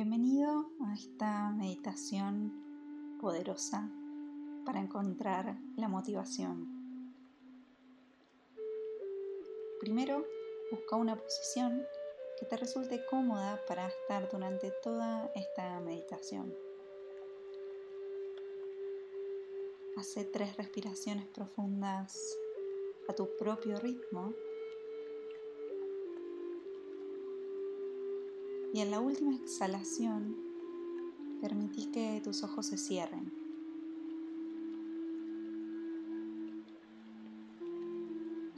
Bienvenido a esta meditación poderosa para encontrar la motivación. Primero, busca una posición que te resulte cómoda para estar durante toda esta meditación. Hace tres respiraciones profundas a tu propio ritmo Y en la última exhalación, permití que tus ojos se cierren.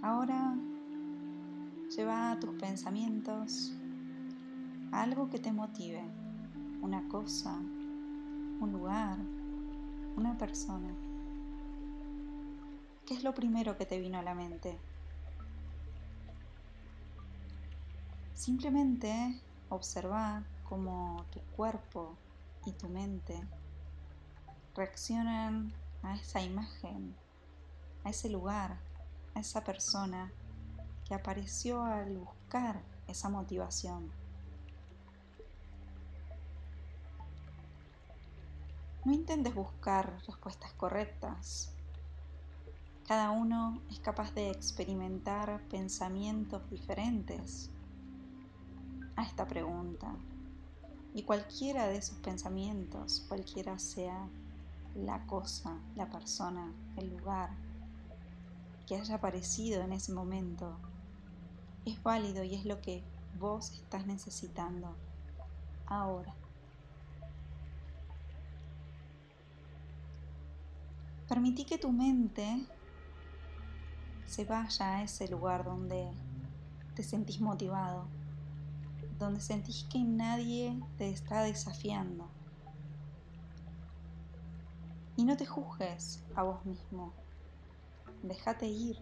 Ahora lleva tus pensamientos a algo que te motive, una cosa, un lugar, una persona. ¿Qué es lo primero que te vino a la mente? Simplemente Observa cómo tu cuerpo y tu mente reaccionan a esa imagen, a ese lugar, a esa persona que apareció al buscar esa motivación. No intentes buscar respuestas correctas. Cada uno es capaz de experimentar pensamientos diferentes esta pregunta. Y cualquiera de esos pensamientos, cualquiera sea la cosa, la persona, el lugar que haya aparecido en ese momento, es válido y es lo que vos estás necesitando ahora. Permití que tu mente se vaya a ese lugar donde te sentís motivado donde sentís que nadie te está desafiando. Y no te juzgues a vos mismo. Déjate ir.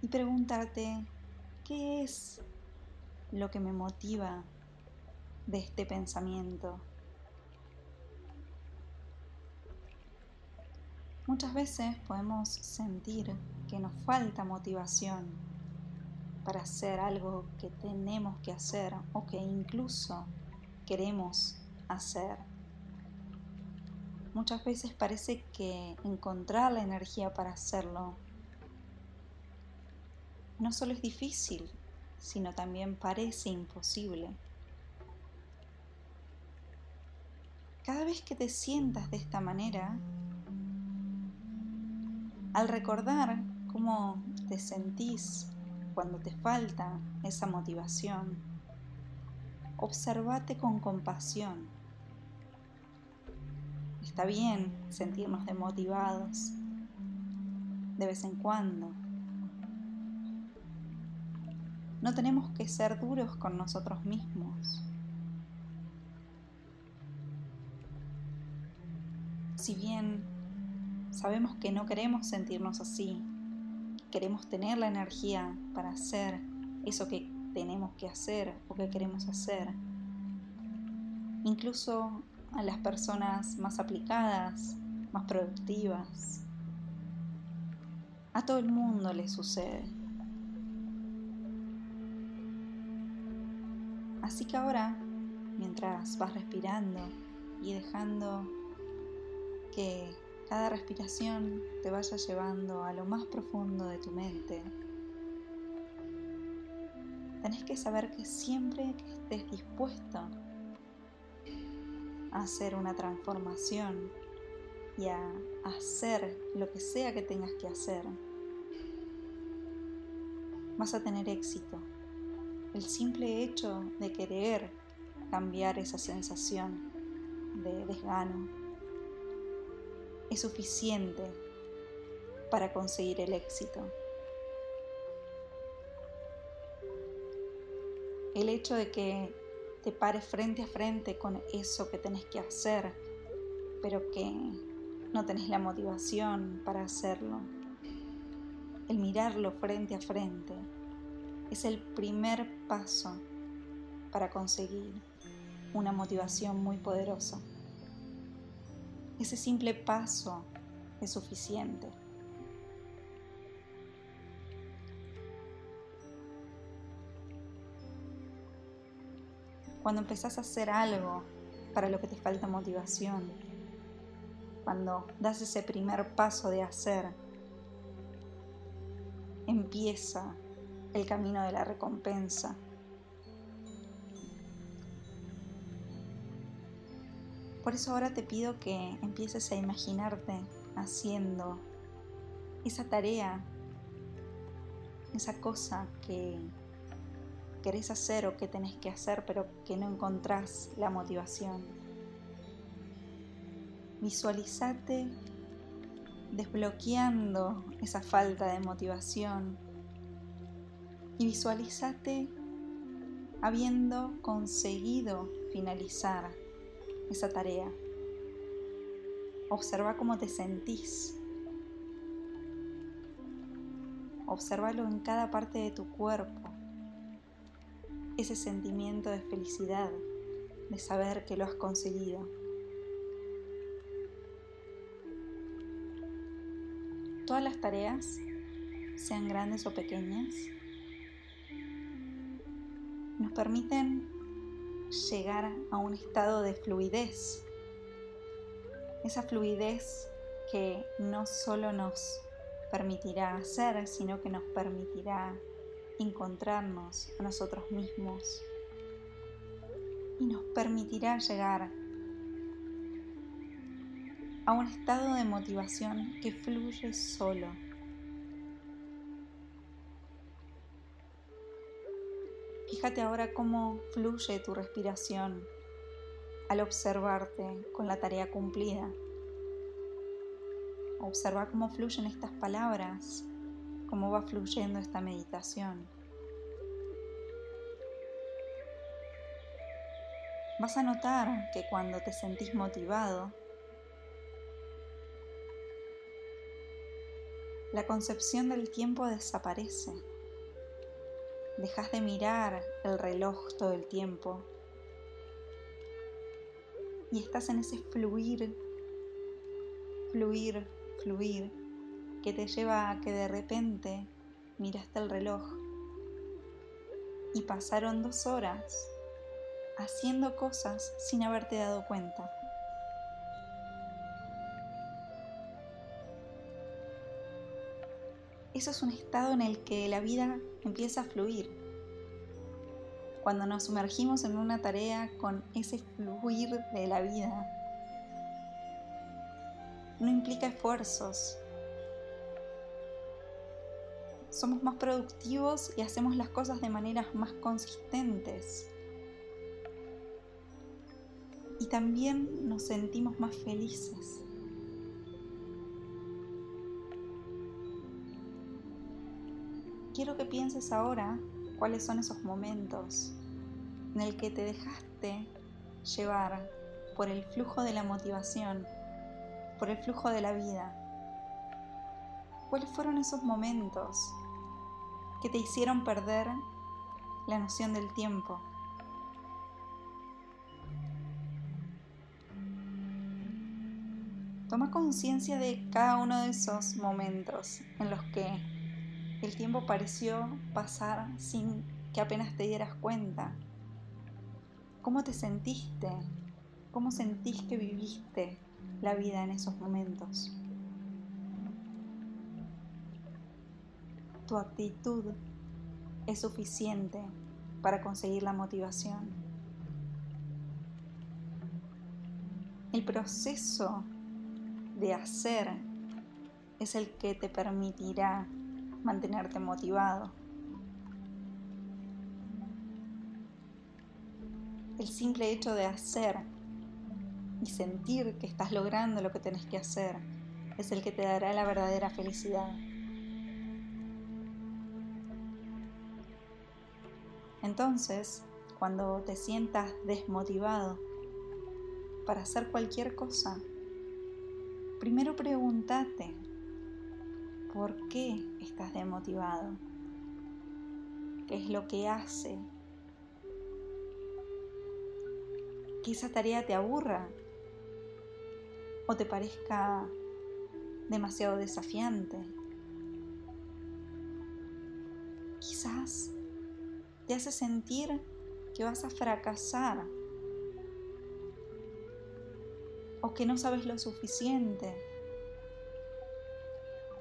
Y pregúntate, ¿qué es lo que me motiva de este pensamiento? Muchas veces podemos sentir que nos falta motivación para hacer algo que tenemos que hacer o que incluso queremos hacer. Muchas veces parece que encontrar la energía para hacerlo no solo es difícil, sino también parece imposible. Cada vez que te sientas de esta manera, al recordar cómo te sentís cuando te falta esa motivación, observate con compasión. Está bien sentirnos demotivados de vez en cuando. No tenemos que ser duros con nosotros mismos. Si bien sabemos que no queremos sentirnos así, queremos tener la energía para hacer eso que tenemos que hacer o que queremos hacer. Incluso a las personas más aplicadas, más productivas. A todo el mundo le sucede. Así que ahora, mientras vas respirando y dejando que cada respiración te vaya llevando a lo más profundo de tu mente. Tenés que saber que siempre que estés dispuesto a hacer una transformación y a hacer lo que sea que tengas que hacer, vas a tener éxito. El simple hecho de querer cambiar esa sensación de desgano, es suficiente para conseguir el éxito. El hecho de que te pares frente a frente con eso que tenés que hacer, pero que no tenés la motivación para hacerlo. El mirarlo frente a frente es el primer paso para conseguir una motivación muy poderosa. Ese simple paso es suficiente. Cuando empezás a hacer algo para lo que te falta motivación. Cuando das ese primer paso de hacer, empieza el camino de la recompensa. Por eso ahora te pido que empieces a imaginarte haciendo esa tarea, esa cosa que querés hacer o que tenés que hacer pero que no encontrás la motivación. Visualizate desbloqueando esa falta de motivación y visualizate habiendo conseguido finalizar esa tarea. Observa cómo te sentís. Obsérvalo en cada parte de tu cuerpo. Ese sentimiento de felicidad, de saber que lo has conseguido. Todas las tareas, sean grandes o pequeñas, nos permiten llegar a un estado de fluidez. Esa fluidez que no solo nos permitirá hacer, sino que nos permitirá encontrarnos a nosotros mismos y nos permitirá llegar a un estado de motivación que fluye solo. Fíjate ahora cómo fluye tu respiración al observarte con la tarea cumplida. Observa cómo fluyen estas palabras, cómo va fluyendo esta meditación. Vas a notar que cuando te sentís motivado, la concepción del tiempo desaparece. Dejas de mirar el reloj todo el tiempo y estás en ese fluir, fluir, fluir que te lleva a que de repente miraste el reloj y pasaron dos horas haciendo cosas sin haberte dado cuenta. Eso es un estado en el que la vida empieza a fluir. Cuando nos sumergimos en una tarea con ese fluir de la vida, no implica esfuerzos. Somos más productivos y hacemos las cosas de maneras más consistentes. Y también nos sentimos más felices. Quiero que pienses ahora cuáles son esos momentos en el que te dejaste llevar por el flujo de la motivación, por el flujo de la vida. ¿Cuáles fueron esos momentos que te hicieron perder la noción del tiempo? Toma conciencia de cada uno de esos momentos en los que el tiempo pareció pasar sin que apenas te dieras cuenta. ¿Cómo te sentiste? ¿Cómo sentís que viviste la vida en esos momentos? Tu actitud es suficiente para conseguir la motivación. El proceso de hacer es el que te permitirá mantenerte motivado. El simple hecho de hacer y sentir que estás logrando lo que tenés que hacer es el que te dará la verdadera felicidad. Entonces, cuando te sientas desmotivado para hacer cualquier cosa, primero pregúntate, ¿Por qué estás demotivado? ¿Qué es lo que hace que esa tarea te aburra o te parezca demasiado desafiante? Quizás te hace sentir que vas a fracasar o que no sabes lo suficiente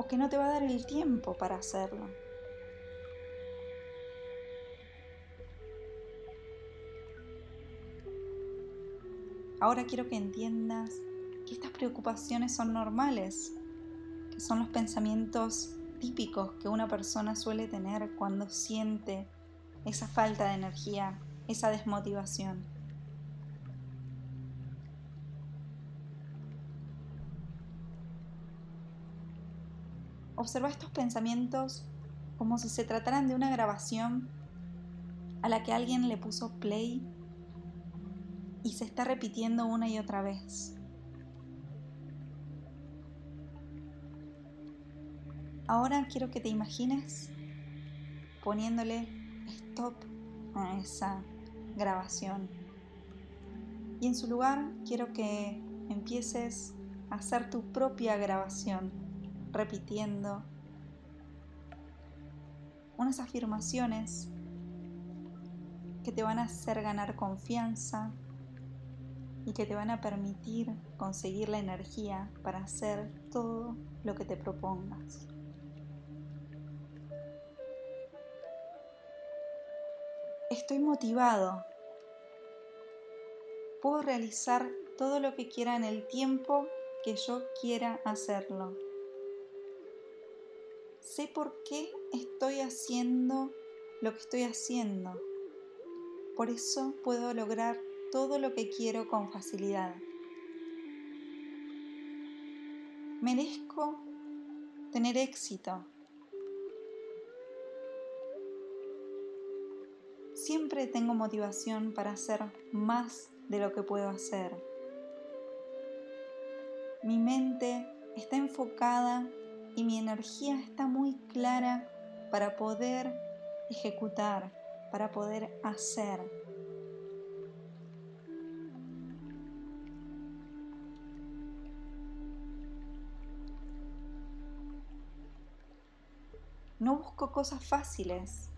que no te va a dar el tiempo para hacerlo. Ahora quiero que entiendas que estas preocupaciones son normales, que son los pensamientos típicos que una persona suele tener cuando siente esa falta de energía, esa desmotivación. Observa estos pensamientos como si se trataran de una grabación a la que alguien le puso play y se está repitiendo una y otra vez. Ahora quiero que te imagines poniéndole stop a esa grabación. Y en su lugar quiero que empieces a hacer tu propia grabación repitiendo unas afirmaciones que te van a hacer ganar confianza y que te van a permitir conseguir la energía para hacer todo lo que te propongas. Estoy motivado. Puedo realizar todo lo que quiera en el tiempo que yo quiera hacerlo sé por qué estoy haciendo lo que estoy haciendo. Por eso puedo lograr todo lo que quiero con facilidad. Merezco tener éxito. Siempre tengo motivación para hacer más de lo que puedo hacer. Mi mente está enfocada y mi energía está muy clara para poder ejecutar, para poder hacer. No busco cosas fáciles,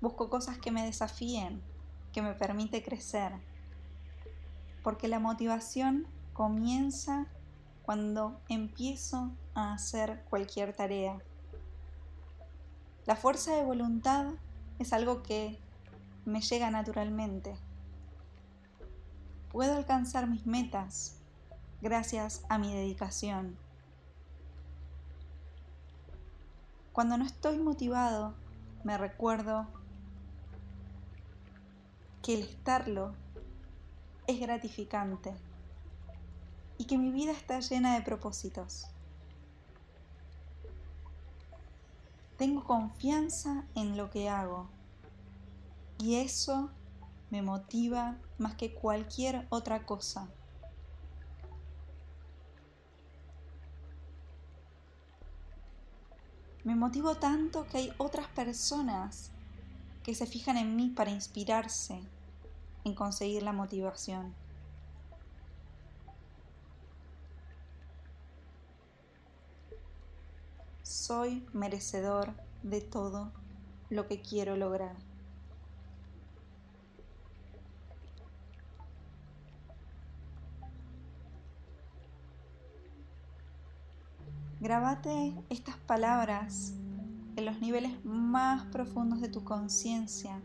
busco cosas que me desafíen, que me permite crecer, porque la motivación comienza cuando empiezo a hacer cualquier tarea. La fuerza de voluntad es algo que me llega naturalmente. Puedo alcanzar mis metas gracias a mi dedicación. Cuando no estoy motivado, me recuerdo que el estarlo es gratificante y que mi vida está llena de propósitos. Tengo confianza en lo que hago y eso me motiva más que cualquier otra cosa. Me motivo tanto que hay otras personas que se fijan en mí para inspirarse en conseguir la motivación. Soy merecedor de todo lo que quiero lograr. Grabate estas palabras en los niveles más profundos de tu conciencia.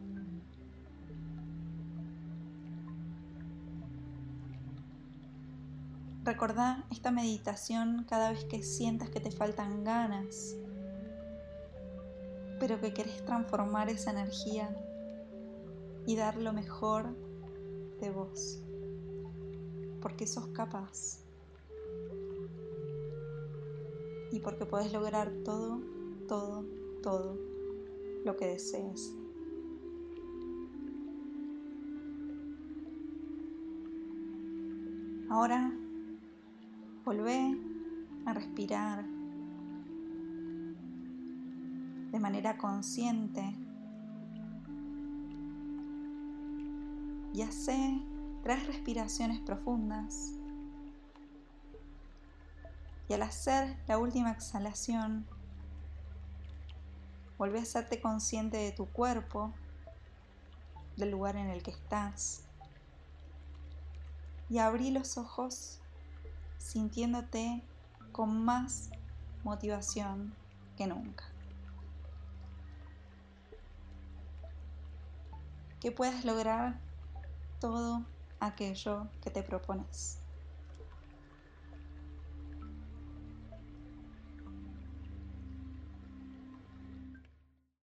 Recordá esta meditación cada vez que sientas que te faltan ganas, pero que querés transformar esa energía y dar lo mejor de vos, porque sos capaz y porque podés lograr todo, todo, todo lo que desees. Ahora Volvé a respirar de manera consciente y hace tres respiraciones profundas. Y al hacer la última exhalación, vuelve a hacerte consciente de tu cuerpo del lugar en el que estás y abrí los ojos sintiéndote con más motivación que nunca. Que puedas lograr todo aquello que te propones.